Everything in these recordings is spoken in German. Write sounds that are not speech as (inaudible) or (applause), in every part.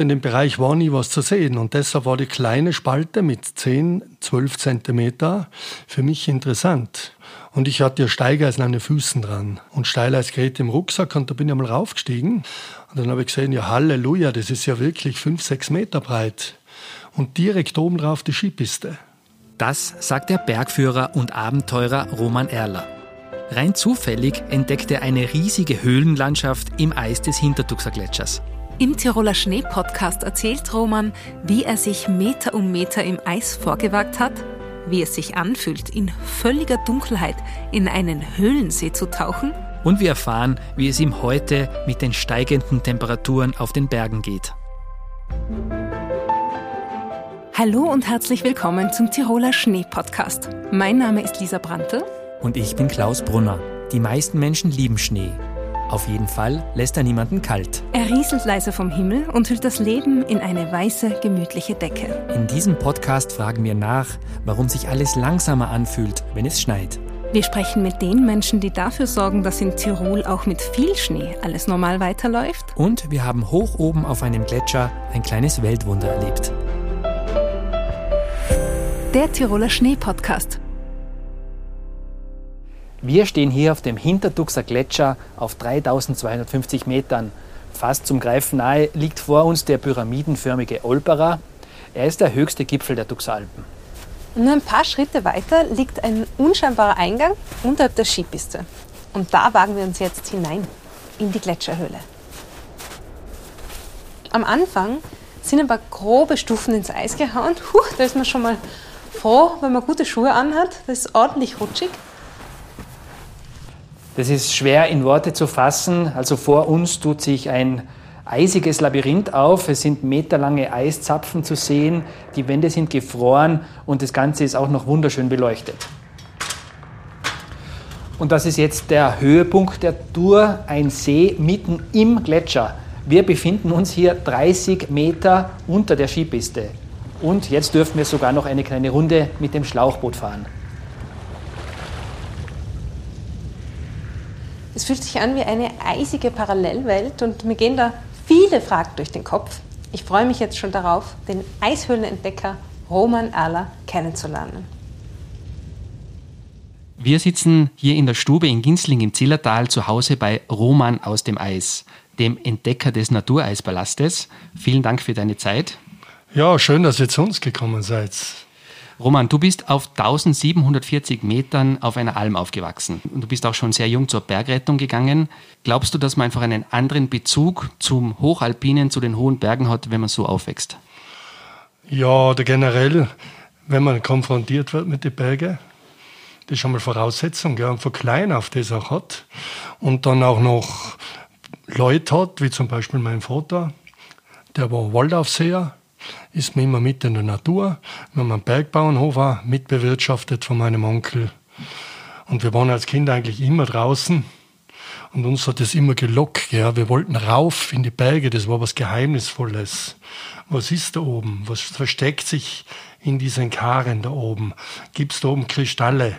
In dem Bereich war nie was zu sehen und deshalb war die kleine Spalte mit 10, 12 Zentimeter für mich interessant. Und ich hatte ja Steigeisen an den Füßen dran und Steileisgeräte im Rucksack und da bin ich einmal raufgestiegen und dann habe ich gesehen, ja Halleluja, das ist ja wirklich 5, 6 Meter breit und direkt oben drauf die Skipiste. Das sagt der Bergführer und Abenteurer Roman Erler. Rein zufällig entdeckt er eine riesige Höhlenlandschaft im Eis des Hintertuxer Gletschers. Im Tiroler Schnee-Podcast erzählt Roman, wie er sich Meter um Meter im Eis vorgewagt hat, wie es sich anfühlt, in völliger Dunkelheit in einen Höhlensee zu tauchen. Und wir erfahren, wie es ihm heute mit den steigenden Temperaturen auf den Bergen geht. Hallo und herzlich willkommen zum Tiroler Schnee-Podcast. Mein Name ist Lisa Brandte. Und ich bin Klaus Brunner. Die meisten Menschen lieben Schnee. Auf jeden Fall lässt er niemanden kalt. Er rieselt leise vom Himmel und hüllt das Leben in eine weiße, gemütliche Decke. In diesem Podcast fragen wir nach, warum sich alles langsamer anfühlt, wenn es schneit. Wir sprechen mit den Menschen, die dafür sorgen, dass in Tirol auch mit viel Schnee alles normal weiterläuft. Und wir haben hoch oben auf einem Gletscher ein kleines Weltwunder erlebt. Der Tiroler Schnee-Podcast wir stehen hier auf dem Hintertuxer Gletscher auf 3250 Metern. Fast zum Greifen nahe liegt vor uns der pyramidenförmige Olperer. Er ist der höchste Gipfel der Tuxalpen. Nur ein paar Schritte weiter liegt ein unscheinbarer Eingang unterhalb der Skipiste. Und da wagen wir uns jetzt hinein in die Gletscherhöhle. Am Anfang sind ein paar grobe Stufen ins Eis gehauen. Puh, da ist man schon mal froh, wenn man gute Schuhe anhat. Das ist ordentlich rutschig. Das ist schwer in Worte zu fassen. Also vor uns tut sich ein eisiges Labyrinth auf. Es sind meterlange Eiszapfen zu sehen. Die Wände sind gefroren und das Ganze ist auch noch wunderschön beleuchtet. Und das ist jetzt der Höhepunkt der Tour, ein See mitten im Gletscher. Wir befinden uns hier 30 Meter unter der Skipiste. Und jetzt dürfen wir sogar noch eine kleine Runde mit dem Schlauchboot fahren. Es fühlt sich an wie eine eisige Parallelwelt und mir gehen da viele Fragen durch den Kopf. Ich freue mich jetzt schon darauf, den Eishöhlenentdecker Roman Erler kennenzulernen. Wir sitzen hier in der Stube in Ginsling im Zillertal zu Hause bei Roman aus dem Eis, dem Entdecker des Natureispalastes. Vielen Dank für deine Zeit. Ja, schön, dass ihr zu uns gekommen seid. Roman, du bist auf 1740 Metern auf einer Alm aufgewachsen. Du bist auch schon sehr jung zur Bergrettung gegangen. Glaubst du, dass man einfach einen anderen Bezug zum Hochalpinen, zu den hohen Bergen hat, wenn man so aufwächst? Ja, oder generell, wenn man konfrontiert wird mit den Bergen, das ist schon mal Voraussetzung, ja, und von klein auf das auch hat. Und dann auch noch Leute hat, wie zum Beispiel mein Vater, der war Waldaufseher ist man immer mit in der Natur. Wir haben einen Bergbauernhof auch mitbewirtschaftet von meinem Onkel. Und wir waren als Kind eigentlich immer draußen. Und uns hat das immer gelockt. Ja. Wir wollten rauf in die Berge, das war was Geheimnisvolles. Was ist da oben? Was versteckt sich in diesen Karen da oben? Gibt es da oben Kristalle?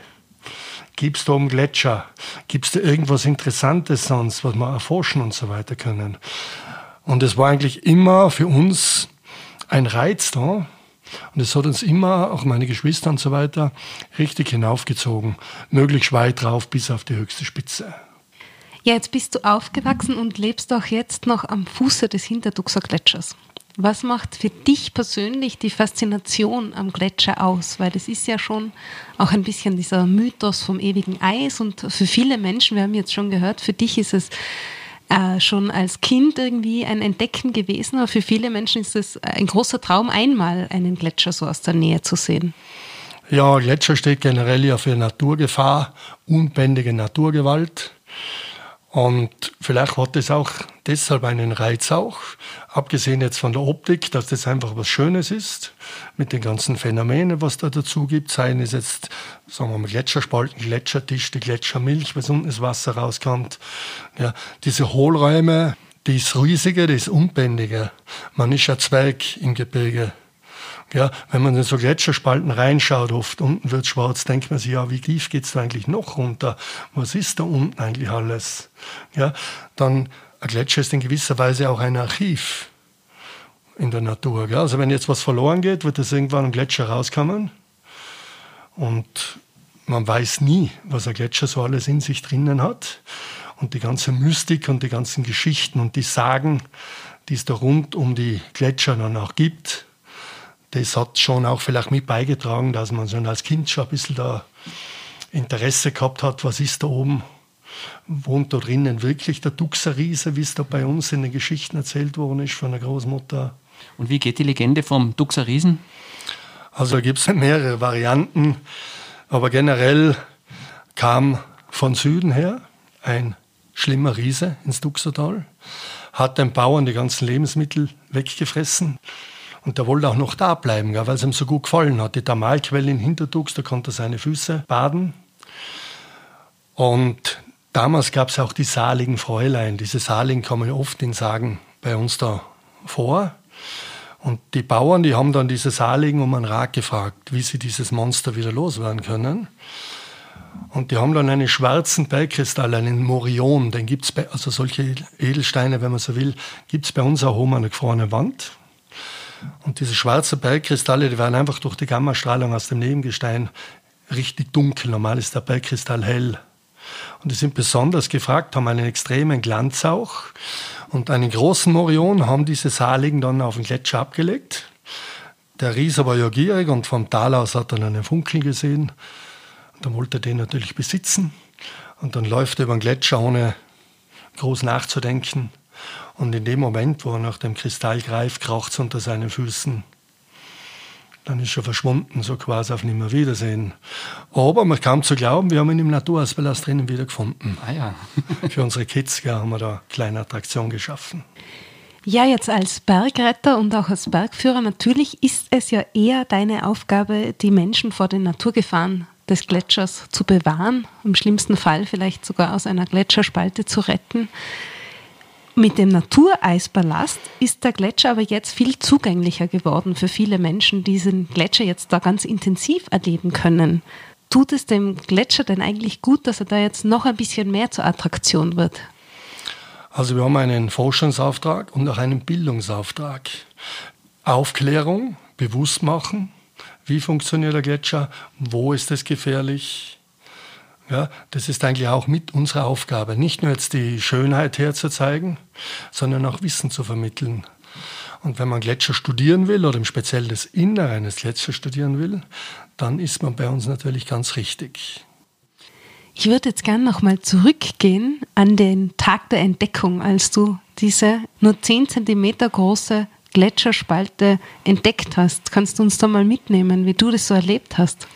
Gibt es da oben Gletscher? Gibt es da irgendwas Interessantes sonst, was wir erforschen und so weiter können? Und es war eigentlich immer für uns ein Reiz da. Und es hat uns immer, auch meine Geschwister und so weiter, richtig hinaufgezogen. Möglichst weit drauf bis auf die höchste Spitze. Ja, jetzt bist du aufgewachsen und lebst auch jetzt noch am Fuße des Hinterduxer Gletschers. Was macht für dich persönlich die Faszination am Gletscher aus? Weil das ist ja schon auch ein bisschen dieser Mythos vom ewigen Eis und für viele Menschen, wir haben jetzt schon gehört, für dich ist es äh, schon als Kind irgendwie ein Entdecken gewesen, aber für viele Menschen ist es ein großer Traum, einmal einen Gletscher so aus der Nähe zu sehen. Ja, Gletscher steht generell ja für Naturgefahr, unbändige Naturgewalt. Und vielleicht hat es auch deshalb einen Reiz auch, abgesehen jetzt von der Optik, dass das einfach was Schönes ist, mit den ganzen Phänomenen, was da dazu gibt, seien es jetzt, sagen wir mal, Gletscherspalten, Gletscherdichte, Gletschermilch, was unten das Wasser rauskommt. Ja, diese Hohlräume, die ist riesiger, die ist unbändiger. Man ist ja Zwerg im Gebirge. Ja, wenn man in so Gletscherspalten reinschaut, oft unten wird schwarz, denkt man sich, ja, wie tief geht's da eigentlich noch runter? Was ist da unten eigentlich alles? Ja, dann, ein Gletscher ist in gewisser Weise auch ein Archiv. in der Natur. Gell? Also wenn jetzt was verloren geht, wird das irgendwann am Gletscher rauskommen. Und man weiß nie, was ein Gletscher so alles in sich drinnen hat. Und die ganze Mystik und die ganzen Geschichten und die Sagen, die es da rund um die Gletscher dann auch gibt, das hat schon auch vielleicht mit beigetragen, dass man schon als Kind schon ein bisschen da Interesse gehabt hat, was ist da oben, wohnt da drinnen wirklich der Duxerriese, wie es da bei uns in den Geschichten erzählt worden ist von der Großmutter. Und wie geht die Legende vom Duxerriesen? Also da gibt es (laughs) mehrere Varianten, aber generell kam von Süden her ein schlimmer Riese ins Duxertal, hat den Bauern die ganzen Lebensmittel weggefressen. Und der wollte auch noch da bleiben, weil es ihm so gut gefallen hat. Die Thermalquelle in Hinterdux, da konnte er seine Füße baden. Und damals gab es auch die saligen Fräulein. Diese Saligen kommen oft in Sagen bei uns da vor. Und die Bauern, die haben dann diese Saligen um einen Rat gefragt, wie sie dieses Monster wieder loswerden können. Und die haben dann einen schwarzen Bergkristall, einen Morion, den gibt es, also solche Edelsteine, wenn man so will, gibt es bei uns auch oben an der gefrorenen Wand. Und diese schwarzen Bergkristalle, die werden einfach durch die Gammastrahlung aus dem Nebengestein richtig dunkel. Normal ist der Bergkristall hell. Und die sind besonders gefragt, haben einen extremen Glanz auch. Und einen großen Morion haben diese Saligen dann auf den Gletscher abgelegt. Der Rieser war ja gierig und vom Tal aus hat er einen Funkel gesehen. Und dann wollte er den natürlich besitzen. Und dann läuft er über den Gletscher, ohne groß nachzudenken. Und in dem Moment, wo er nach dem Kristall greift, kracht es unter seinen Füßen. Dann ist er verschwunden, so quasi auf Nimmerwiedersehen. Aber man kam zu glauben, wir haben ihn im Naturausbelast drinnen wiedergefunden. Ah ja. (laughs) Für unsere Kids ja, haben wir da eine kleine Attraktion geschaffen. Ja, jetzt als Bergretter und auch als Bergführer, natürlich ist es ja eher deine Aufgabe, die Menschen vor den Naturgefahren des Gletschers zu bewahren, im schlimmsten Fall vielleicht sogar aus einer Gletscherspalte zu retten. Mit dem Natureisballast ist der Gletscher aber jetzt viel zugänglicher geworden für viele Menschen, die diesen Gletscher jetzt da ganz intensiv erleben können. Tut es dem Gletscher denn eigentlich gut, dass er da jetzt noch ein bisschen mehr zur Attraktion wird? Also wir haben einen Forschungsauftrag und auch einen Bildungsauftrag. Aufklärung, bewusst machen, wie funktioniert der Gletscher, wo ist es gefährlich, ja, das ist eigentlich auch mit unserer Aufgabe, nicht nur jetzt die Schönheit herzuzeigen, sondern auch Wissen zu vermitteln. Und wenn man Gletscher studieren will oder im Speziellen das Innere eines Gletschers studieren will, dann ist man bei uns natürlich ganz richtig. Ich würde jetzt gerne nochmal zurückgehen an den Tag der Entdeckung, als du diese nur 10 cm große Gletscherspalte entdeckt hast. Kannst du uns da mal mitnehmen, wie du das so erlebt hast?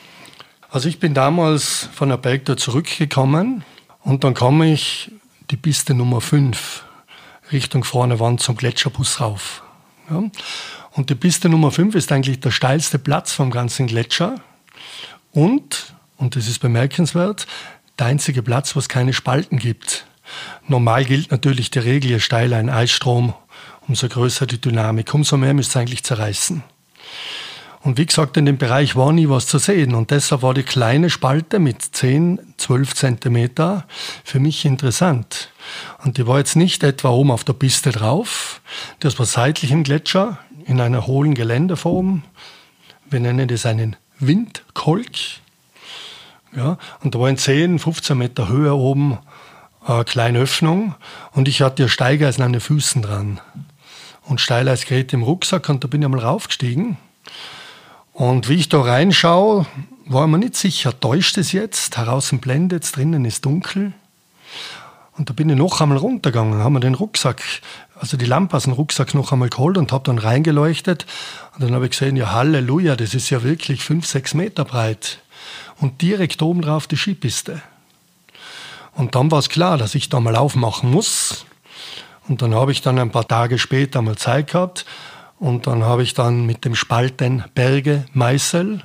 Also ich bin damals von der Bergtour zurückgekommen und dann komme ich die Piste Nummer 5 Richtung vorne Wand zum Gletscherbus rauf. Ja. Und die Piste Nummer 5 ist eigentlich der steilste Platz vom ganzen Gletscher und, und das ist bemerkenswert, der einzige Platz, wo es keine Spalten gibt. Normal gilt natürlich die Regel, je steiler ein Eisstrom, umso größer die Dynamik, umso mehr müsste es eigentlich zerreißen. Und wie gesagt, in dem Bereich war nie was zu sehen. Und deshalb war die kleine Spalte mit 10, 12 Zentimeter für mich interessant. Und die war jetzt nicht etwa oben auf der Piste drauf. Das war seitlich im Gletscher in einer hohlen Geländeform. Wir nennen das einen Windkolk. Ja, und da war in 10, 15 Meter Höhe oben eine kleine Öffnung. Und ich hatte ja Steigeisen an den Füßen dran. Und Steileisgerät im Rucksack. Und da bin ich einmal raufgestiegen. Und wie ich da reinschaue, war mir nicht sicher, täuscht es jetzt? Draußen blendet es, drinnen ist dunkel. Und da bin ich noch einmal runtergegangen, haben wir den Rucksack, also die Lampe aus dem Rucksack noch einmal geholt und habe dann reingeleuchtet. Und dann habe ich gesehen, ja Halleluja, das ist ja wirklich fünf, sechs Meter breit. Und direkt oben drauf die Skipiste. Und dann war es klar, dass ich da mal aufmachen muss. Und dann habe ich dann ein paar Tage später mal Zeit gehabt und dann habe ich dann mit dem Spalten Berge Meißel,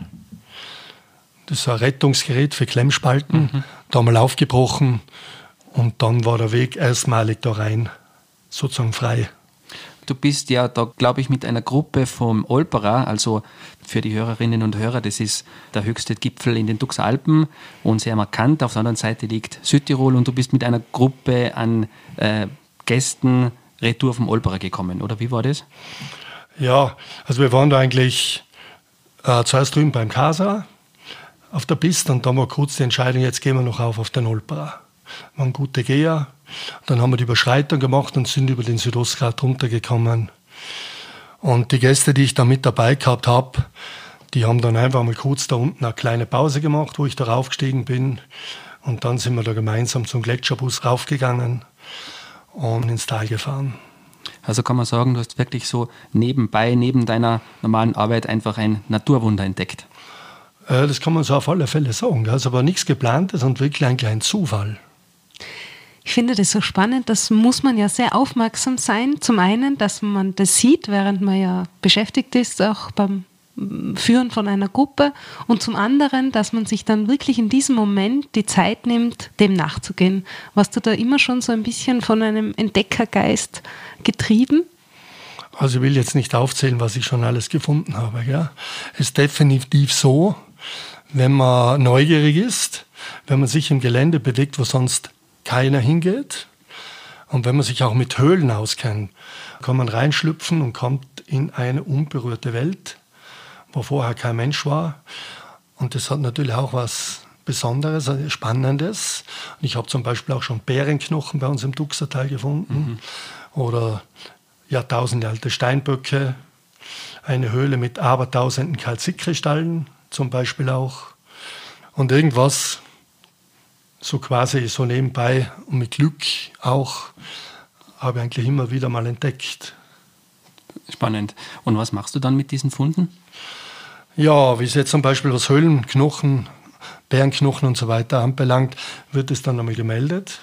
das ist ein Rettungsgerät für Klemmspalten, mhm. da mal aufgebrochen und dann war der Weg erstmalig da rein, sozusagen frei. Du bist ja da, glaube ich, mit einer Gruppe vom Olpera, also für die Hörerinnen und Hörer, das ist der höchste Gipfel in den Duxalpen und sehr markant. Auf der anderen Seite liegt Südtirol und du bist mit einer Gruppe an äh, Gästen retour vom Olpera gekommen, oder wie war das? Ja, also wir waren da eigentlich äh, zuerst drüben beim Casa auf der Piste und dann war kurz die Entscheidung, jetzt gehen wir noch auf auf den Olpera. Waren gute Geher. Dann haben wir die Überschreitung gemacht und sind über den Südostgrad runtergekommen. Und die Gäste, die ich da mit dabei gehabt habe, die haben dann einfach mal kurz da unten eine kleine Pause gemacht, wo ich da raufgestiegen bin. Und dann sind wir da gemeinsam zum Gletscherbus raufgegangen und ins Tal gefahren. Also kann man sagen, du hast wirklich so nebenbei, neben deiner normalen Arbeit einfach ein Naturwunder entdeckt. Äh, das kann man so auf alle Fälle sagen. Das ist aber nichts geplantes und wirklich ein kleiner Zufall. Ich finde das so spannend, das muss man ja sehr aufmerksam sein. Zum einen, dass man das sieht, während man ja beschäftigt ist, auch beim Führen von einer Gruppe und zum anderen, dass man sich dann wirklich in diesem Moment die Zeit nimmt, dem nachzugehen. Warst du da immer schon so ein bisschen von einem Entdeckergeist getrieben? Also ich will jetzt nicht aufzählen, was ich schon alles gefunden habe. Ja. Es ist definitiv so, wenn man neugierig ist, wenn man sich im Gelände bewegt, wo sonst keiner hingeht und wenn man sich auch mit Höhlen auskennt, kann man reinschlüpfen und kommt in eine unberührte Welt wo vorher kein Mensch war. Und das hat natürlich auch was Besonderes, also Spannendes. ich habe zum Beispiel auch schon Bärenknochen bei uns im Duxertal gefunden mhm. oder Jahrtausende alte Steinböcke, eine Höhle mit abertausenden Kalzitkristallen zum Beispiel auch und irgendwas so quasi so nebenbei und mit Glück auch habe ich eigentlich immer wieder mal entdeckt. Spannend. Und was machst du dann mit diesen Funden? Ja, wie es jetzt zum Beispiel was Höhlenknochen, Bärenknochen und so weiter anbelangt, wird es dann einmal gemeldet.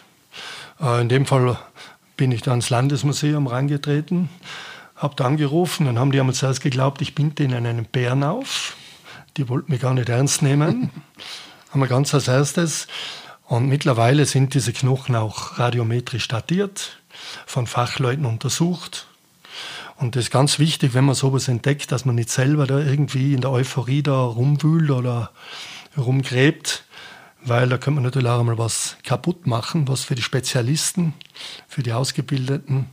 Äh, in dem Fall bin ich da ans Landesmuseum reingetreten, habe da angerufen, dann haben die einmal zuerst geglaubt, ich binde ihnen einen Bären auf. Die wollten mich gar nicht ernst nehmen. (laughs) haben wir ganz als erstes. Und mittlerweile sind diese Knochen auch radiometrisch datiert, von Fachleuten untersucht. Und das ist ganz wichtig, wenn man sowas entdeckt, dass man nicht selber da irgendwie in der Euphorie da rumwühlt oder rumgräbt, weil da könnte man natürlich auch einmal was kaputt machen, was für die Spezialisten, für die Ausgebildeten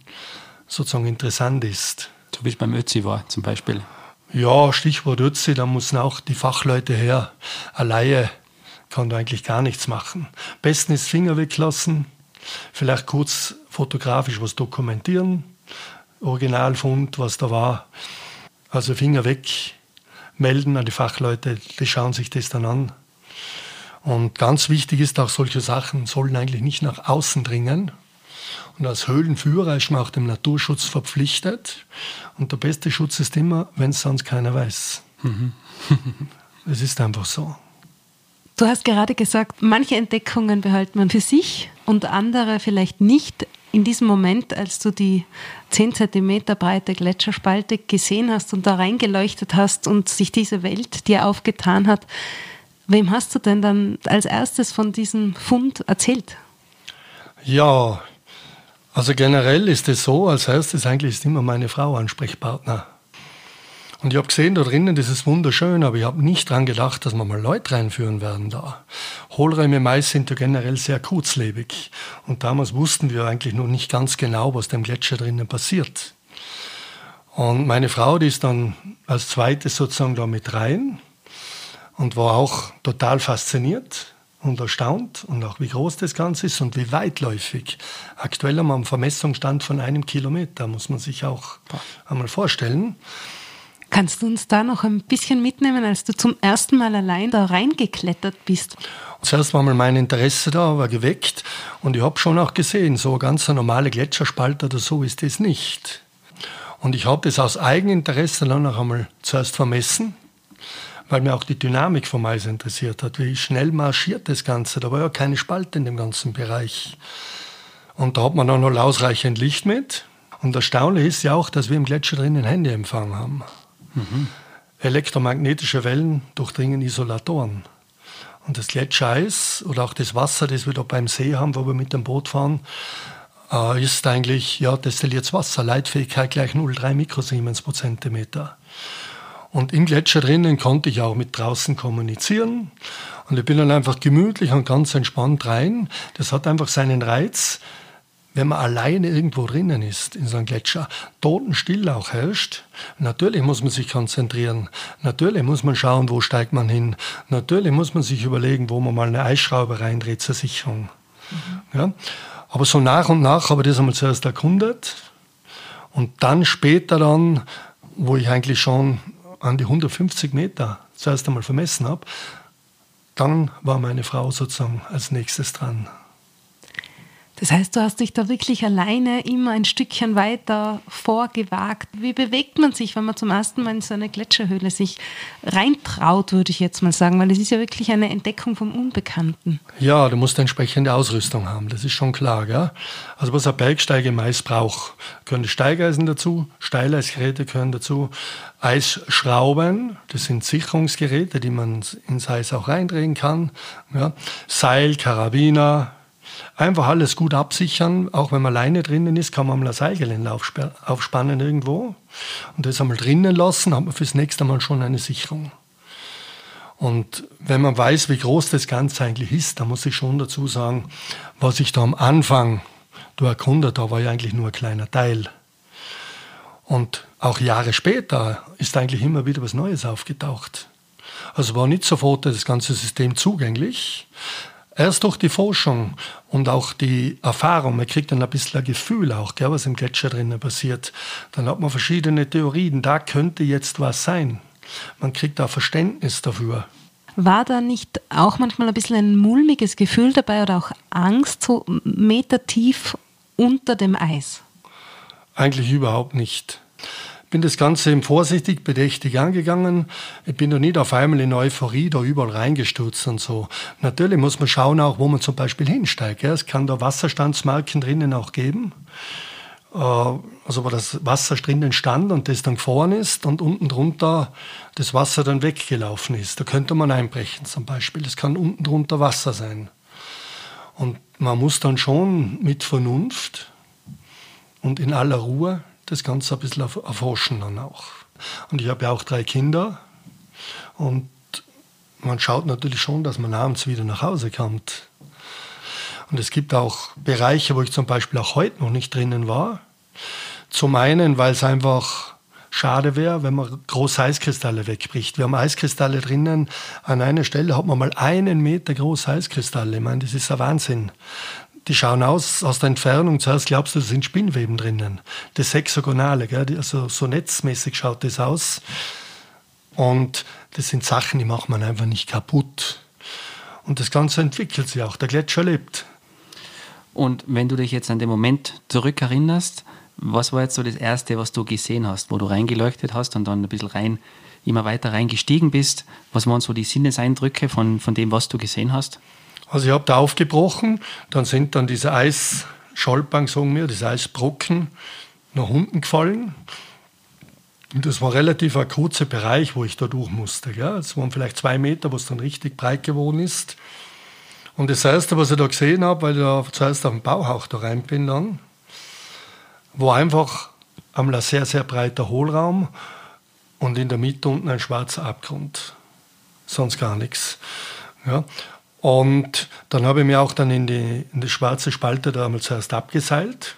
sozusagen interessant ist. So wie es beim Ötzi war zum Beispiel. Ja, Stichwort Ötzi, da müssen auch die Fachleute her. Alleine kann da eigentlich gar nichts machen. Besten ist Finger weglassen, vielleicht kurz fotografisch was dokumentieren, Originalfund, was da war. Also Finger weg, melden an die Fachleute, die schauen sich das dann an. Und ganz wichtig ist auch, solche Sachen sollen eigentlich nicht nach außen dringen. Und als Höhlenführer ist man auch dem Naturschutz verpflichtet. Und der beste Schutz ist immer, wenn es sonst keiner weiß. Mhm. es ist einfach so. Du hast gerade gesagt, manche Entdeckungen behält man für sich und andere vielleicht nicht in diesem Moment, als du die 10 cm breite Gletscherspalte gesehen hast und da reingeleuchtet hast und sich diese Welt dir aufgetan hat, wem hast du denn dann als erstes von diesem Fund erzählt? Ja, also generell ist es so, als erstes eigentlich ist immer meine Frau Ansprechpartner. Und ich habe gesehen, da drinnen, das ist wunderschön, aber ich habe nicht daran gedacht, dass wir mal Leute reinführen werden da. Hohlräume Mais sind ja generell sehr kurzlebig. Und damals wussten wir eigentlich noch nicht ganz genau, was dem Gletscher drinnen passiert. Und meine Frau, die ist dann als zweites sozusagen da mit rein und war auch total fasziniert und erstaunt und auch wie groß das Ganze ist und wie weitläufig. Aktuell haben wir einen Vermessungsstand von einem Kilometer, muss man sich auch einmal vorstellen. Kannst du uns da noch ein bisschen mitnehmen, als du zum ersten Mal allein da reingeklettert bist? Zuerst war mal mein Interesse da, war geweckt und ich habe schon auch gesehen, so ganz normale Gletscherspalt oder so ist das nicht. Und ich habe das aus Eigeninteresse dann noch einmal zuerst vermessen, weil mir auch die Dynamik vom Eis interessiert hat. Wie schnell marschiert das Ganze? Da war ja keine Spalte in dem ganzen Bereich. Und da hat man dann noch ausreichend Licht mit. Und erstaunlich ist ja auch, dass wir im Gletscher drinnen Handyempfang haben. Mhm. Elektromagnetische Wellen durchdringen Isolatoren. Und das Gletschereis oder auch das Wasser, das wir da beim See haben, wo wir mit dem Boot fahren, äh, ist eigentlich ja, destilliertes Wasser. Leitfähigkeit gleich 0,3 Mikrosiemens pro Zentimeter. Und im Gletscher drinnen konnte ich auch mit draußen kommunizieren. Und ich bin dann einfach gemütlich und ganz entspannt rein. Das hat einfach seinen Reiz, wenn man alleine irgendwo drinnen ist, in so einem Gletscher, totenstill auch herrscht, natürlich muss man sich konzentrieren. Natürlich muss man schauen, wo steigt man hin. Natürlich muss man sich überlegen, wo man mal eine Eisschraube reindreht zur Sicherung. Mhm. Ja? Aber so nach und nach habe ich das einmal zuerst erkundet und dann später dann, wo ich eigentlich schon an die 150 Meter zuerst einmal vermessen habe, dann war meine Frau sozusagen als nächstes dran. Das heißt, du hast dich da wirklich alleine immer ein Stückchen weiter vorgewagt. Wie bewegt man sich, wenn man zum ersten Mal in so eine Gletscherhöhle sich reintraut, würde ich jetzt mal sagen, weil es ist ja wirklich eine Entdeckung vom Unbekannten. Ja, du musst entsprechende Ausrüstung haben, das ist schon klar. Gell? Also was ein Bergsteiger meist braucht, gehören die Steigeisen dazu, Steileisgeräte gehören dazu, Eisschrauben, das sind Sicherungsgeräte, die man ins Eis auch reindrehen kann, ja? Seil, Karabiner, Einfach alles gut absichern, auch wenn man alleine drinnen ist, kann man mal ein Seilgeländer aufspannen irgendwo und das einmal drinnen lassen, hat man fürs nächste Mal schon eine Sicherung. Und wenn man weiß, wie groß das Ganze eigentlich ist, dann muss ich schon dazu sagen, was ich da am Anfang da erkundet habe, war ja eigentlich nur ein kleiner Teil. Und auch Jahre später ist eigentlich immer wieder was Neues aufgetaucht. Also war nicht sofort das ganze System zugänglich, Erst durch die Forschung und auch die Erfahrung, man kriegt dann ein bisschen ein Gefühl auch, gell, was im Gletscher drinnen passiert. Dann hat man verschiedene Theorien, da könnte jetzt was sein. Man kriegt da Verständnis dafür. War da nicht auch manchmal ein bisschen ein mulmiges Gefühl dabei oder auch Angst, so Meter tief unter dem Eis? Eigentlich überhaupt nicht bin das Ganze vorsichtig, bedächtig angegangen. Ich bin da nicht auf einmal in Euphorie da überall reingestürzt und so. Natürlich muss man schauen auch, wo man zum Beispiel hinsteigt. Es kann da Wasserstandsmarken drinnen auch geben. Äh, also wo das Wasser drinnen stand und das dann gefahren ist und unten drunter das Wasser dann weggelaufen ist. Da könnte man einbrechen zum Beispiel. Es kann unten drunter Wasser sein. Und man muss dann schon mit Vernunft und in aller Ruhe das Ganze ein bisschen erforschen dann auch. Und ich habe ja auch drei Kinder und man schaut natürlich schon, dass man abends wieder nach Hause kommt. Und es gibt auch Bereiche, wo ich zum Beispiel auch heute noch nicht drinnen war. Zum einen, weil es einfach schade wäre, wenn man große Eiskristalle wegbricht. Wir haben Eiskristalle drinnen. An einer Stelle hat man mal einen Meter große Eiskristalle. Ich meine, das ist ein Wahnsinn die schauen aus, aus der Entfernung. Zuerst glaubst du, da sind Spinnweben drinnen. Das Hexagonale, gell? also so netzmäßig schaut das aus. Und das sind Sachen, die macht man einfach nicht kaputt. Und das Ganze entwickelt sich auch. Der Gletscher lebt. Und wenn du dich jetzt an den Moment zurückerinnerst, was war jetzt so das Erste, was du gesehen hast, wo du reingeleuchtet hast und dann ein bisschen rein, immer weiter reingestiegen bist? Was waren so die Sinneseindrücke von, von dem, was du gesehen hast? Also ich habe da aufgebrochen, dann sind dann diese Eisscholpern, sagen wir, diese Eisbrocken nach unten gefallen. Und das war relativ ein kurzer Bereich, wo ich da durch musste. Es waren vielleicht zwei Meter, wo es dann richtig breit geworden ist. Und das Erste, was ich da gesehen habe, weil ich da zuerst auf dem Bauhauch da rein bin dann, war einfach ein sehr, sehr breiter Hohlraum und in der Mitte unten ein schwarzer Abgrund. Sonst gar nichts. Ja. Und dann habe ich mir auch dann in die, in die schwarze Spalte da einmal zuerst abgeseilt.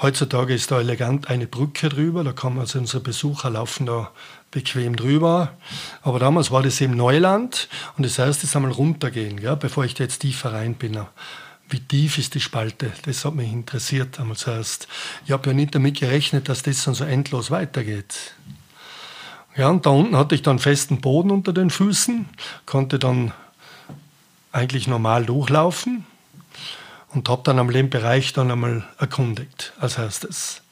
Heutzutage ist da elegant eine Brücke drüber, da man also unsere Besucher laufen da bequem drüber. Aber damals war das eben Neuland und das heißt, es einmal runtergehen, ja, bevor ich da jetzt tiefer rein bin. Wie tief ist die Spalte? Das hat mich interessiert einmal zuerst. Ich habe ja nicht damit gerechnet, dass das dann so endlos weitergeht. Ja, und da unten hatte ich dann festen Boden unter den Füßen, konnte dann eigentlich normal durchlaufen und habe dann am Lehmbereich dann einmal erkundigt als erstes.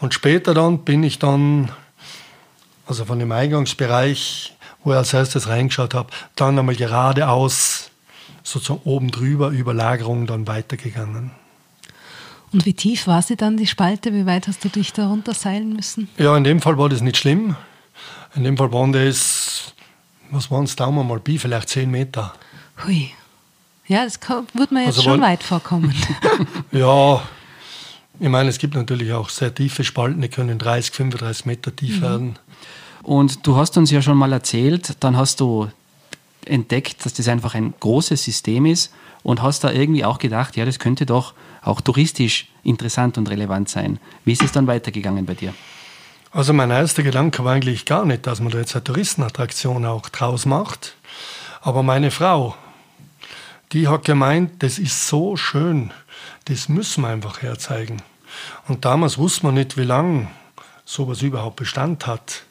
Und später dann bin ich dann, also von dem Eingangsbereich, wo ich als erstes reingeschaut habe, dann einmal geradeaus, sozusagen oben drüber, über Lagerung dann weitergegangen. Und wie tief war sie dann, die Spalte? Wie weit hast du dich da runterseilen müssen? Ja, in dem Fall war das nicht schlimm. In dem Fall waren das, was waren es, Daumen mal Bi, vielleicht zehn Meter. Hui. Ja, das wird mir jetzt also schon weit vorkommen. (laughs) ja, ich meine, es gibt natürlich auch sehr tiefe Spalten, die können 30, 35 Meter tief mhm. werden. Und du hast uns ja schon mal erzählt, dann hast du entdeckt, dass das einfach ein großes System ist und hast da irgendwie auch gedacht, ja, das könnte doch auch touristisch interessant und relevant sein. Wie ist es dann weitergegangen bei dir? Also mein erster Gedanke war eigentlich gar nicht, dass man da jetzt eine Touristenattraktion auch draus macht. Aber meine Frau, die hat gemeint, das ist so schön, das müssen wir einfach herzeigen. Und damals wusste man nicht, wie lange sowas überhaupt Bestand hat.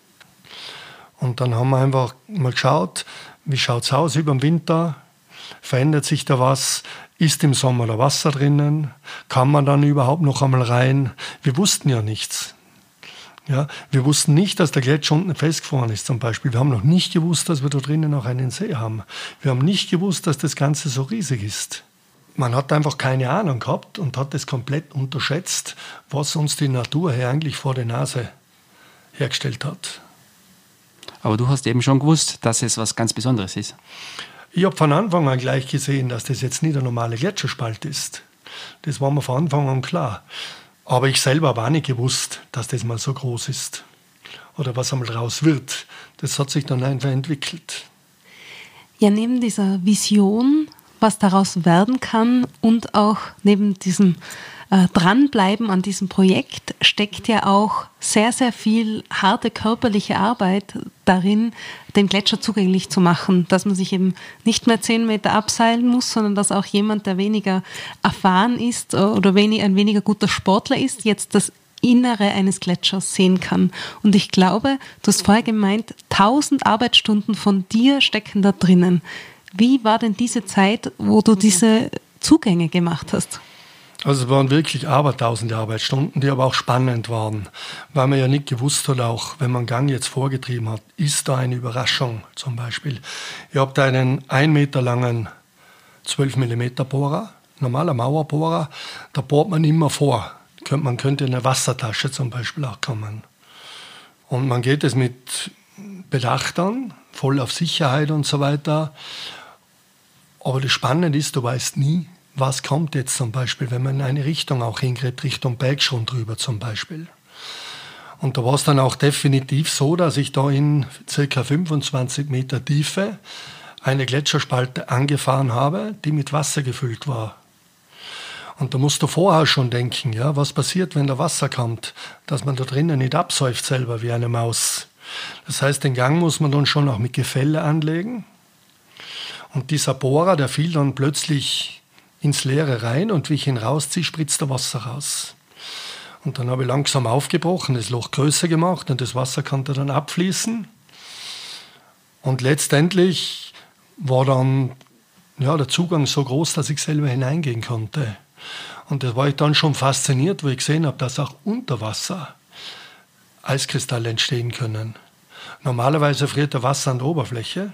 Und dann haben wir einfach mal geschaut, wie schaut es aus über den Winter, verändert sich da was, ist im Sommer da Wasser drinnen, kann man dann überhaupt noch einmal rein. Wir wussten ja nichts. Ja, wir wussten nicht, dass der Gletscher unten festgefroren ist zum Beispiel. Wir haben noch nicht gewusst, dass wir da drinnen auch einen See haben. Wir haben nicht gewusst, dass das Ganze so riesig ist. Man hat einfach keine Ahnung gehabt und hat es komplett unterschätzt, was uns die Natur hier eigentlich vor der Nase hergestellt hat. Aber du hast eben schon gewusst, dass es was ganz Besonderes ist. Ich habe von Anfang an gleich gesehen, dass das jetzt nicht ein normaler Gletscherspalt ist. Das war mir von Anfang an klar. Aber ich selber habe auch nicht gewusst, dass das mal so groß ist. Oder was einmal draus wird. Das hat sich dann einfach entwickelt. Ja, neben dieser Vision, was daraus werden kann und auch neben diesem äh, Dranbleiben an diesem Projekt steckt ja auch sehr, sehr viel harte körperliche Arbeit darin, den Gletscher zugänglich zu machen, dass man sich eben nicht mehr zehn Meter abseilen muss, sondern dass auch jemand, der weniger erfahren ist oder wenig, ein weniger guter Sportler ist, jetzt das Innere eines Gletschers sehen kann. Und ich glaube, du hast vorher gemeint, tausend Arbeitsstunden von dir stecken da drinnen. Wie war denn diese Zeit, wo du diese Zugänge gemacht hast? Also es waren wirklich abertausende Arbeitsstunden, die aber auch spannend waren, weil man ja nicht gewusst hat, auch wenn man Gang jetzt vorgetrieben hat, ist da eine Überraschung zum Beispiel. Ihr habt einen ein Meter langen 12 mm Bohrer, normaler Mauerbohrer, da bohrt man immer vor. Man könnte in eine Wassertasche zum Beispiel auch kommen. Und man geht es mit Bedacht an, voll auf Sicherheit und so weiter. Aber das Spannende ist, du weißt nie, was kommt jetzt zum Beispiel, wenn man in eine Richtung auch hingeht, Richtung Bergschrund drüber zum Beispiel. Und da war es dann auch definitiv so, dass ich da in circa 25 Meter Tiefe eine Gletscherspalte angefahren habe, die mit Wasser gefüllt war. Und da musst du vorher schon denken, ja, was passiert, wenn da Wasser kommt, dass man da drinnen nicht absäuft selber wie eine Maus. Das heißt, den Gang muss man dann schon auch mit Gefälle anlegen. Und dieser Bohrer, der fiel dann plötzlich ins Leere rein und wie ich ihn rausziehe, spritzt der Wasser raus. Und dann habe ich langsam aufgebrochen, das Loch größer gemacht und das Wasser konnte dann abfließen. Und letztendlich war dann ja, der Zugang so groß, dass ich selber hineingehen konnte. Und da war ich dann schon fasziniert, wo ich gesehen habe, dass auch unter Wasser Eiskristalle entstehen können. Normalerweise friert der Wasser an der Oberfläche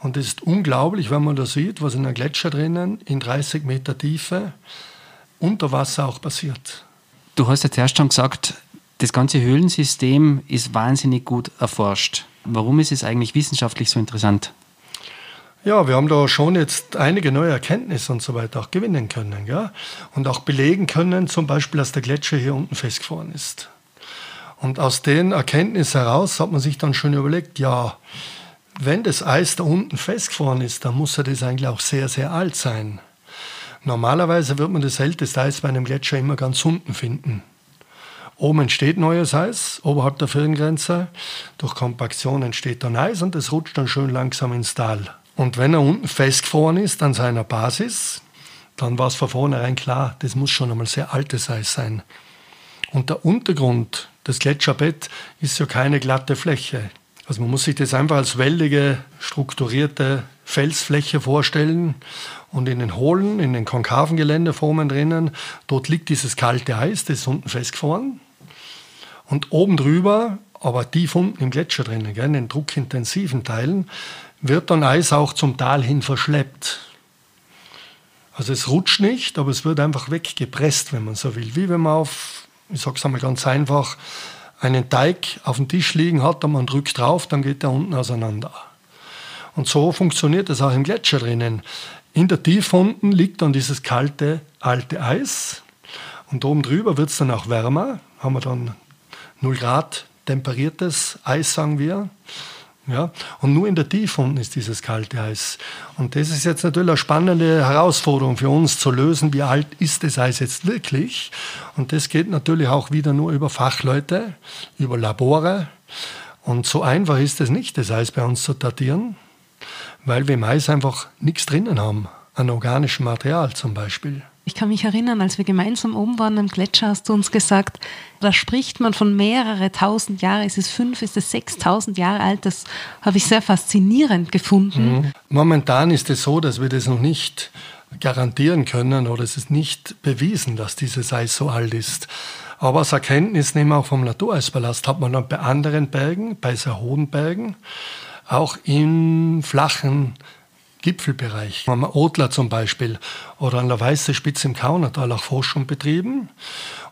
und es ist unglaublich, wenn man da sieht, was in einem Gletscher drinnen in 30 Meter Tiefe unter Wasser auch passiert. Du hast ja zuerst schon gesagt, das ganze Höhlensystem ist wahnsinnig gut erforscht. Warum ist es eigentlich wissenschaftlich so interessant? Ja, wir haben da schon jetzt einige neue Erkenntnisse und so weiter auch gewinnen können. Ja? Und auch belegen können, zum Beispiel, dass der Gletscher hier unten festgefroren ist. Und aus den Erkenntnissen heraus hat man sich dann schon überlegt, ja, wenn das Eis da unten festgefroren ist, dann muss ja das eigentlich auch sehr, sehr alt sein. Normalerweise wird man das älteste Eis bei einem Gletscher immer ganz unten finden. Oben entsteht neues Eis, oberhalb der Firngrenze. Durch Kompaktion entsteht dann Eis und es rutscht dann schön langsam ins Tal. Und wenn er unten festgefroren ist an seiner Basis, dann war es von vornherein klar, das muss schon einmal sehr altes Eis sein. Und der Untergrund, das Gletscherbett, ist ja keine glatte Fläche. Also man muss sich das einfach als wellige, strukturierte Felsfläche vorstellen und in den hohlen, in den konkaven Geländeformen drinnen, dort liegt dieses kalte Eis, das ist unten festgefroren. Und oben drüber, aber tief unten im Gletscher drinnen, in den druckintensiven Teilen, wird dann Eis auch zum Tal hin verschleppt. Also es rutscht nicht, aber es wird einfach weggepresst, wenn man so will. Wie wenn man auf, ich sage es einmal ganz einfach, einen Teig auf dem Tisch liegen hat und man drückt drauf, dann geht der unten auseinander. Und so funktioniert es auch im Gletscher drinnen. In der Tiefe unten liegt dann dieses kalte, alte Eis und oben drüber wird es dann auch wärmer, haben wir dann 0 Grad temperiertes Eis, sagen wir. Ja? Und nur in der Tiefe unten ist dieses kalte Eis. Und das ist jetzt natürlich eine spannende Herausforderung für uns zu lösen, wie alt ist das Eis jetzt wirklich. Und das geht natürlich auch wieder nur über Fachleute, über Labore. Und so einfach ist es nicht, das Eis bei uns zu datieren, weil wir im Eis einfach nichts drinnen haben, an organischem Material zum Beispiel. Ich kann mich erinnern, als wir gemeinsam oben waren am Gletscher, hast du uns gesagt, da spricht man von mehrere tausend Jahren. Ist es fünf, ist es sechstausend Jahre alt? Das habe ich sehr faszinierend gefunden. Mhm. Momentan ist es so, dass wir das noch nicht garantieren können oder es ist nicht bewiesen, dass dieses Eis so alt ist. Aber als Erkenntnis nehmen wir auch vom Natureisballast hat man dann bei anderen Bergen, bei sehr hohen Bergen, auch in flachen Gipfelbereich. Am Otler zum Beispiel oder an der Weiße Spitze im Kaunertal auch Forschung betrieben.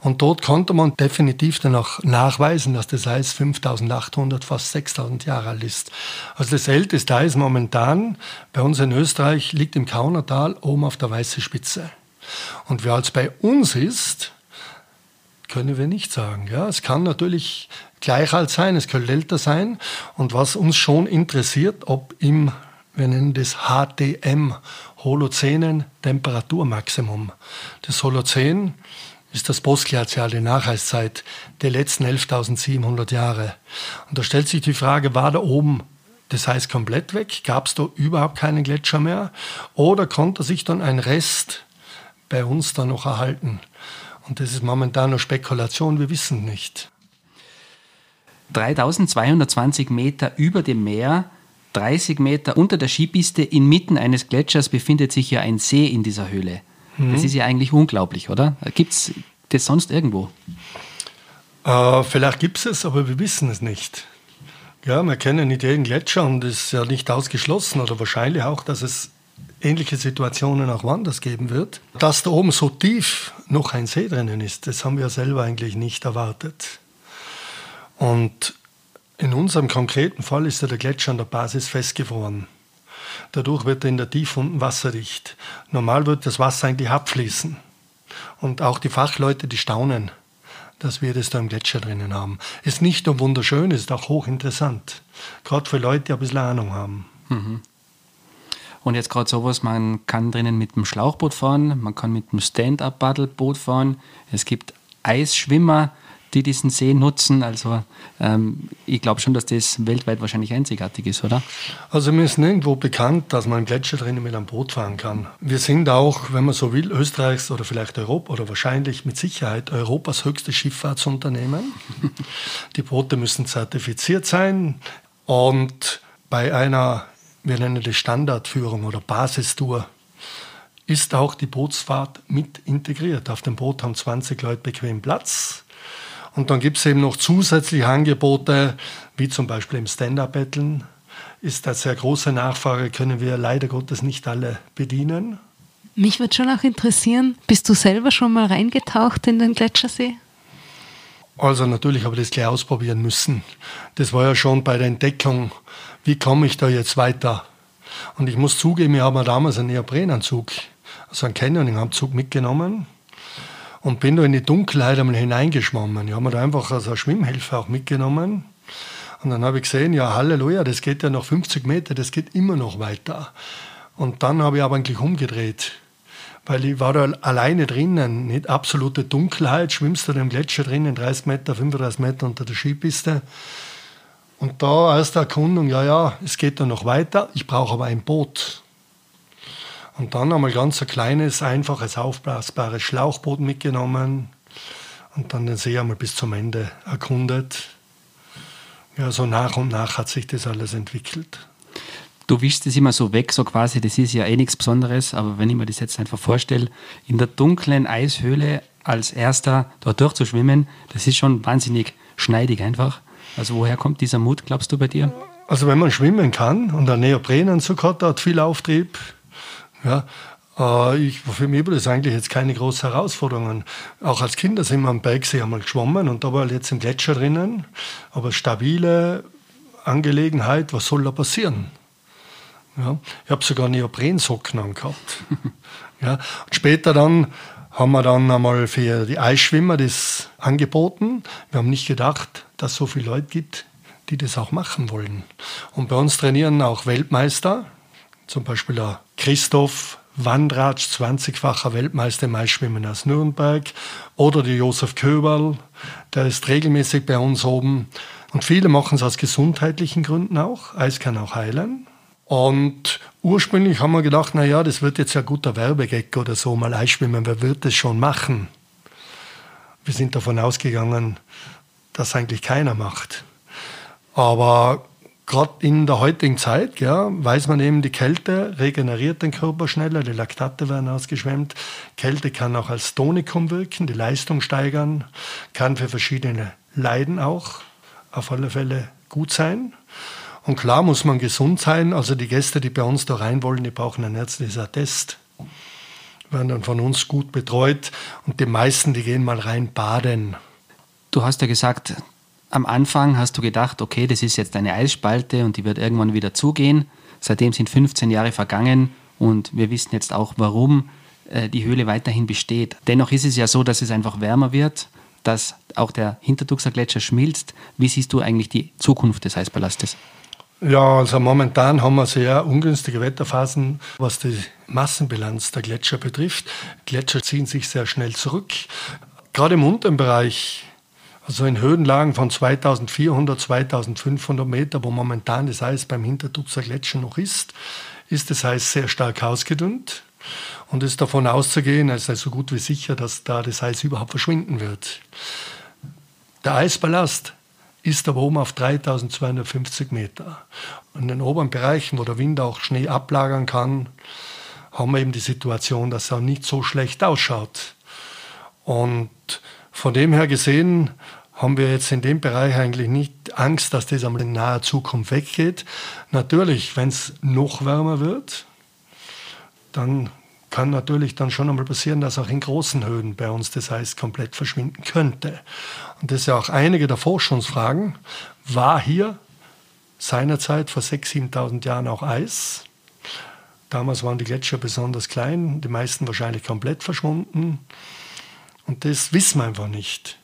Und dort konnte man definitiv dann auch nachweisen, dass das Eis 5800, fast 6000 Jahre alt ist. Also das älteste Eis momentan bei uns in Österreich liegt im Kaunertal oben auf der Weiße Spitze. Und wie alt es bei uns ist, können wir nicht sagen. Ja, es kann natürlich gleich alt sein, es könnte älter sein. Und was uns schon interessiert, ob im wir nennen das HTM, Holozänen Temperaturmaximum. Das Holozän ist das postglaziale Nacheiszeit der letzten 11.700 Jahre. Und da stellt sich die Frage, war da oben das heißt komplett weg? Gab es da überhaupt keinen Gletscher mehr? Oder konnte sich dann ein Rest bei uns da noch erhalten? Und das ist momentan nur Spekulation, wir wissen nicht. 3220 Meter über dem Meer 30 Meter unter der Skipiste inmitten eines Gletschers befindet sich ja ein See in dieser Höhle. Mhm. Das ist ja eigentlich unglaublich, oder? Gibt es das sonst irgendwo? Äh, vielleicht gibt es es, aber wir wissen es nicht. Ja, wir kennen nicht jeden Gletscher und es ist ja nicht ausgeschlossen oder wahrscheinlich auch, dass es ähnliche Situationen auch woanders geben wird. Dass da oben so tief noch ein See drinnen ist, das haben wir selber eigentlich nicht erwartet. Und in unserem konkreten Fall ist ja der Gletscher an der Basis festgefroren. Dadurch wird er in der Tiefe unten wasserdicht. Normal wird das Wasser eigentlich abfließen. Und auch die Fachleute, die staunen, dass wir das da im Gletscher drinnen haben. Ist nicht nur wunderschön, ist auch hochinteressant. Gerade für Leute, die ein bisschen Ahnung haben. Mhm. Und jetzt gerade sowas, man kann drinnen mit dem Schlauchboot fahren, man kann mit dem Stand-up-Paddleboot fahren. Es gibt Eisschwimmer die diesen See nutzen. Also ähm, ich glaube schon, dass das weltweit wahrscheinlich einzigartig ist, oder? Also mir ist nirgendwo bekannt, dass man Gletscher drinnen mit einem Boot fahren kann. Wir sind auch, wenn man so will, Österreichs oder vielleicht Europa oder wahrscheinlich mit Sicherheit Europas höchstes Schifffahrtsunternehmen. (laughs) Die Boote müssen zertifiziert sein und bei einer, wir nennen das Standardführung oder Basistour, ist auch die Bootsfahrt mit integriert. Auf dem Boot haben 20 Leute bequem Platz. Und dann gibt es eben noch zusätzliche Angebote, wie zum Beispiel im Stand-Up-Betteln. Ist das sehr große Nachfrage, können wir leider Gottes nicht alle bedienen. Mich würde schon auch interessieren, bist du selber schon mal reingetaucht in den Gletschersee? Also natürlich habe ich das gleich ausprobieren müssen. Das war ja schon bei der Entdeckung, wie komme ich da jetzt weiter. Und ich muss zugeben, ich habe mir damals einen Neoprenanzug, also einen Canyoning-Anzug mitgenommen und bin da in die Dunkelheit einmal hineingeschwommen. Ich habe mir da einfach also eine Schwimmhilfe auch mitgenommen. Und dann habe ich gesehen, ja, Halleluja, das geht ja noch 50 Meter, das geht immer noch weiter. Und dann habe ich aber eigentlich umgedreht, weil ich war da alleine drinnen, nicht absolute Dunkelheit, schwimmst du da im Gletscher drinnen, 30 Meter, 35 Meter unter der Skipiste. Und da aus der Erkundung, ja, ja, es geht da noch weiter, ich brauche aber ein Boot. Und dann einmal ganz ein kleines, einfaches, aufblasbares Schlauchboot mitgenommen und dann den See einmal bis zum Ende erkundet. Ja, so nach und nach hat sich das alles entwickelt. Du wischst es immer so weg, so quasi, das ist ja eh nichts Besonderes, aber wenn ich mir das jetzt einfach vorstelle, in der dunklen Eishöhle als erster dort durchzuschwimmen, das ist schon wahnsinnig schneidig einfach. Also woher kommt dieser Mut, glaubst du bei dir? Also wenn man schwimmen kann und einen Neoprenanzug hat, hat viel Auftrieb, ja, äh, ich, für mich war das eigentlich jetzt keine große Herausforderung. Auch als Kinder sind wir am Bergsee einmal geschwommen und da war jetzt ein Gletscher drinnen. Aber stabile Angelegenheit, was soll da passieren? Ja, ich habe sogar Neoprensocken angehabt. (laughs) ja, und später dann haben wir dann einmal für die Eisschwimmer das angeboten. Wir haben nicht gedacht, dass es so viele Leute gibt, die das auch machen wollen. Und bei uns trainieren auch Weltmeister, zum Beispiel der Christoph Wandratsch, 20-facher Weltmeister im Eisschwimmen aus Nürnberg, oder der Josef Köberl, der ist regelmäßig bei uns oben. Und viele machen es aus gesundheitlichen Gründen auch. Eis kann auch heilen. Und ursprünglich haben wir gedacht, na ja, das wird jetzt ja guter Werbegag oder so, mal Eisschwimmen, wer wird das schon machen? Wir sind davon ausgegangen, dass eigentlich keiner macht. Aber gerade in der heutigen Zeit ja, weiß man eben, die Kälte regeneriert den Körper schneller, die Laktate werden ausgeschwemmt. Kälte kann auch als Tonikum wirken, die Leistung steigern, kann für verschiedene Leiden auch auf alle Fälle gut sein. Und klar muss man gesund sein. Also die Gäste, die bei uns da rein wollen, die brauchen ein ärztliches Attest. Werden dann von uns gut betreut. Und die meisten, die gehen mal rein baden. Du hast ja gesagt, am Anfang hast du gedacht, okay, das ist jetzt eine Eisspalte und die wird irgendwann wieder zugehen. Seitdem sind 15 Jahre vergangen und wir wissen jetzt auch, warum äh, die Höhle weiterhin besteht. Dennoch ist es ja so, dass es einfach wärmer wird, dass auch der Hintertuxer Gletscher schmilzt. Wie siehst du eigentlich die Zukunft des Eispalastes? Ja, also momentan haben wir sehr ungünstige Wetterphasen, was die Massenbilanz der Gletscher betrifft. Gletscher ziehen sich sehr schnell zurück. Gerade im unteren Bereich, also in Höhenlagen von 2400, 2500 Meter, wo momentan das Eis beim Hintertuxer Gletscher noch ist, ist das Eis sehr stark ausgedünnt. Und es ist davon auszugehen, es ist so gut wie sicher, dass da das Eis überhaupt verschwinden wird. Der Eisballast ist aber oben auf 3250 Meter. in den oberen Bereichen, wo der Wind auch Schnee ablagern kann, haben wir eben die Situation, dass auch nicht so schlecht ausschaut. Und von dem her gesehen haben wir jetzt in dem Bereich eigentlich nicht Angst, dass das einmal in naher Zukunft weggeht. Natürlich, wenn es noch wärmer wird, dann kann natürlich dann schon einmal passieren, dass auch in großen Höhen bei uns das Eis komplett verschwinden könnte. Und das ist ja auch einige der Forschungsfragen. War hier seinerzeit vor 6.000, 7.000 Jahren auch Eis? Damals waren die Gletscher besonders klein, die meisten wahrscheinlich komplett verschwunden. Und das wissen wir einfach nicht.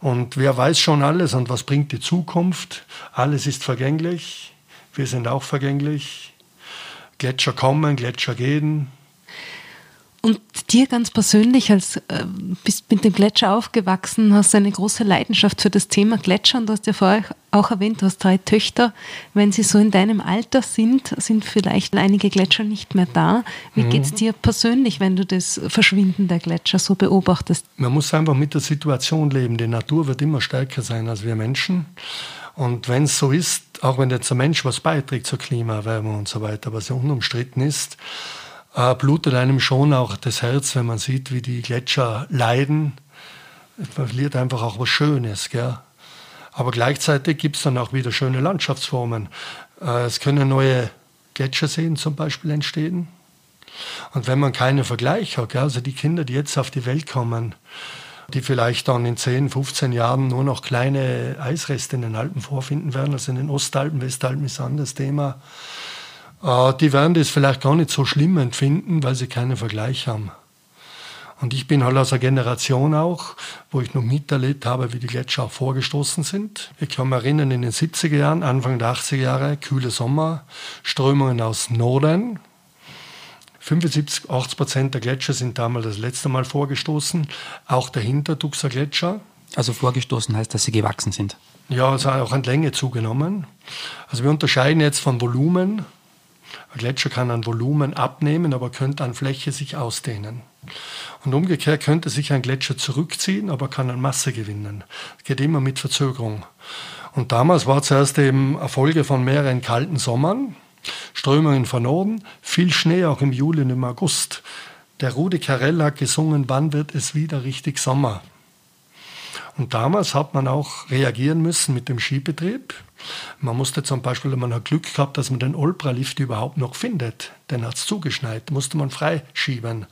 Und wer weiß schon alles und was bringt die Zukunft? Alles ist vergänglich. Wir sind auch vergänglich. Gletscher kommen, Gletscher gehen. Und dir ganz persönlich, als äh, bist mit dem Gletscher aufgewachsen, hast eine große Leidenschaft für das Thema Gletscher und du hast ja vorher auch erwähnt, du hast drei Töchter. Wenn sie so in deinem Alter sind, sind vielleicht einige Gletscher nicht mehr da. Wie mhm. geht es dir persönlich, wenn du das Verschwinden der Gletscher so beobachtest? Man muss einfach mit der Situation leben. Die Natur wird immer stärker sein als wir Menschen. Und wenn es so ist, auch wenn jetzt der Mensch was beiträgt zur Klimaerwärmung und so weiter, was ja unumstritten ist, äh, blutet einem schon auch das Herz, wenn man sieht, wie die Gletscher leiden. Man verliert einfach auch was Schönes. Gell? Aber gleichzeitig gibt es dann auch wieder schöne Landschaftsformen. Äh, es können neue Gletscherseen zum Beispiel entstehen. Und wenn man keinen Vergleich hat, gell, also die Kinder, die jetzt auf die Welt kommen, die vielleicht dann in 10, 15 Jahren nur noch kleine Eisreste in den Alpen vorfinden werden, also in den Ostalpen, Westalpen ist ein anderes Thema. Äh, die werden das vielleicht gar nicht so schlimm empfinden, weil sie keinen Vergleich haben. Und ich bin halt aus einer Generation auch, wo ich noch miterlebt habe, wie die Gletscher auch vorgestoßen sind. Ich kann mich erinnern, in den 70er Jahren, Anfang der 80er Jahre, kühle Sommer, Strömungen aus Norden. 75, 80 Prozent der Gletscher sind damals das letzte Mal vorgestoßen. Auch der Hintertuxer Gletscher. Also vorgestoßen heißt, dass sie gewachsen sind? Ja, also auch an Länge zugenommen. Also wir unterscheiden jetzt von Volumen ein Gletscher kann an Volumen abnehmen, aber könnte an Fläche sich ausdehnen. Und umgekehrt könnte sich ein Gletscher zurückziehen, aber kann an Masse gewinnen. Das geht immer mit Verzögerung. Und damals war zuerst eben Erfolge von mehreren kalten Sommern, Strömungen von Norden, viel Schnee auch im Juli und im August. Der Rudi Carell hat gesungen, wann wird es wieder richtig Sommer? Und damals hat man auch reagieren müssen mit dem Skibetrieb. Man musste zum Beispiel, man hat Glück gehabt, dass man den Olbra-Lift überhaupt noch findet. Den hat es zugeschneit, musste man freischieben.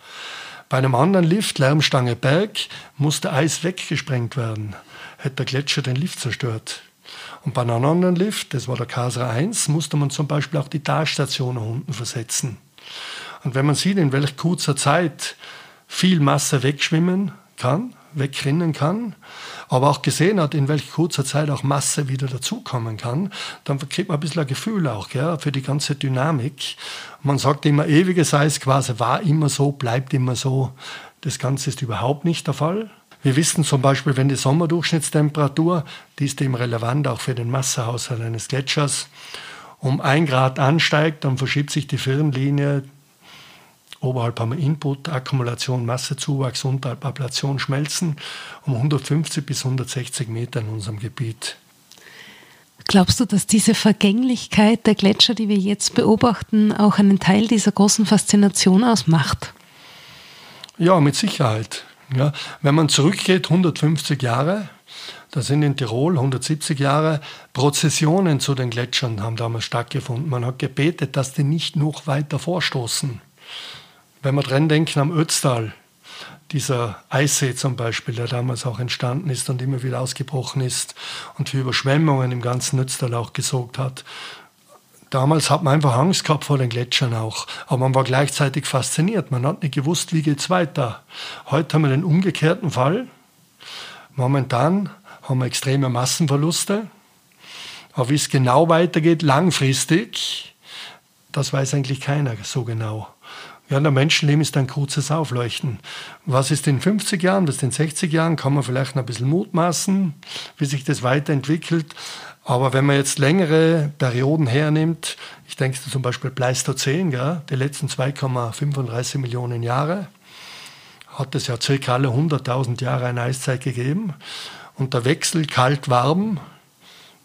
Bei einem anderen Lift, Lärmstange Berg, musste Eis weggesprengt werden. Hätte der Gletscher den Lift zerstört. Und bei einem anderen Lift, das war der Kasra 1, musste man zum Beispiel auch die Talstation nach unten versetzen. Und wenn man sieht, in welch kurzer Zeit viel Masse wegschwimmen kann, wegrinnen kann, aber auch gesehen hat, in welch kurzer Zeit auch Masse wieder dazukommen kann, dann kriegt man ein bisschen ein Gefühl auch ja, für die ganze Dynamik. Man sagt immer, ewiges Eis quasi war immer so, bleibt immer so. Das Ganze ist überhaupt nicht der Fall. Wir wissen zum Beispiel, wenn die Sommerdurchschnittstemperatur, die ist eben relevant auch für den Massehaushalt eines Gletschers, um ein Grad ansteigt, dann verschiebt sich die Firnlinie. Oberhalb haben wir Input, Akkumulation, Massezuwachs, unterhalb Ablation, Schmelzen um 150 bis 160 Meter in unserem Gebiet. Glaubst du, dass diese Vergänglichkeit der Gletscher, die wir jetzt beobachten, auch einen Teil dieser großen Faszination ausmacht? Ja, mit Sicherheit. Ja, wenn man zurückgeht, 150 Jahre, da sind in Tirol 170 Jahre Prozessionen zu den Gletschern haben damals stattgefunden. Man hat gebetet, dass die nicht noch weiter vorstoßen. Wenn wir dran denken am Ötztal, dieser Eissee zum Beispiel, der damals auch entstanden ist und immer wieder ausgebrochen ist und für Überschwemmungen im ganzen Ötztal auch gesorgt hat. Damals hat man einfach Angst gehabt vor den Gletschern auch, aber man war gleichzeitig fasziniert. Man hat nicht gewusst, wie geht es weiter. Heute haben wir den umgekehrten Fall. Momentan haben wir extreme Massenverluste. Aber wie es genau weitergeht, langfristig, das weiß eigentlich keiner so genau. Ja, der Menschenleben ist ein kurzes Aufleuchten. Was ist in 50 Jahren, was ist in 60 Jahren, kann man vielleicht ein bisschen mutmaßen, wie sich das weiterentwickelt. Aber wenn man jetzt längere Perioden hernimmt, ich denke zum Beispiel Pleistozän, gell, die letzten 2,35 Millionen Jahre, hat es ja circa alle 100.000 Jahre eine Eiszeit gegeben. Und der Wechsel kalt-warm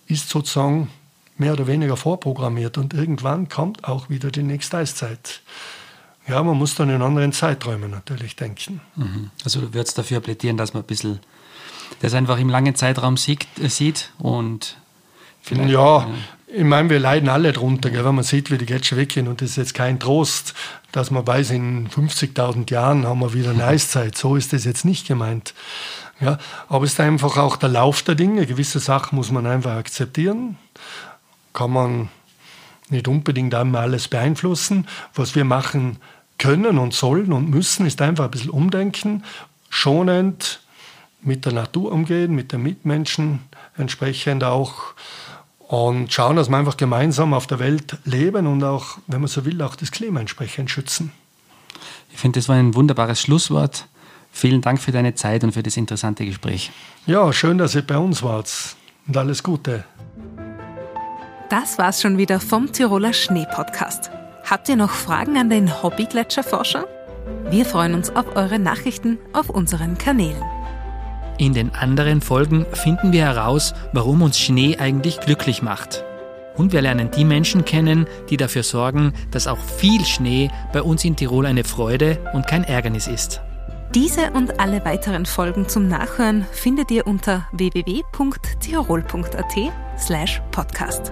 ist sozusagen mehr oder weniger vorprogrammiert und irgendwann kommt auch wieder die nächste Eiszeit. Ja, man muss dann in anderen Zeiträumen natürlich denken. Mhm. Also du würdest dafür plädieren, dass man ein bisschen das einfach im langen Zeitraum sieht, äh, sieht und Vielleicht, ja, ich meine, wir leiden alle drunter, gell, wenn man sieht, wie die Gletscher weggehen. Und das ist jetzt kein Trost, dass man weiß, in 50.000 Jahren haben wir wieder eine (laughs) Eiszeit. So ist das jetzt nicht gemeint. Ja, aber es ist einfach auch der Lauf der Dinge. Gewisse Sachen muss man einfach akzeptieren. Kann man nicht unbedingt einmal alles beeinflussen. Was wir machen können und sollen und müssen, ist einfach ein bisschen umdenken, schonend mit der Natur umgehen, mit den Mitmenschen entsprechend auch und schauen, dass wir einfach gemeinsam auf der Welt leben und auch, wenn man so will, auch das Klima entsprechend schützen. Ich finde, das war ein wunderbares Schlusswort. Vielen Dank für deine Zeit und für das interessante Gespräch. Ja, schön, dass ihr bei uns wart und alles Gute. Das war's schon wieder vom Tiroler Schnee-Podcast. Habt ihr noch Fragen an den Hobby-Gletscherforscher? Wir freuen uns auf eure Nachrichten auf unseren Kanälen. In den anderen Folgen finden wir heraus, warum uns Schnee eigentlich glücklich macht. Und wir lernen die Menschen kennen, die dafür sorgen, dass auch viel Schnee bei uns in Tirol eine Freude und kein Ärgernis ist. Diese und alle weiteren Folgen zum Nachhören findet ihr unter www.tirol.at slash podcast.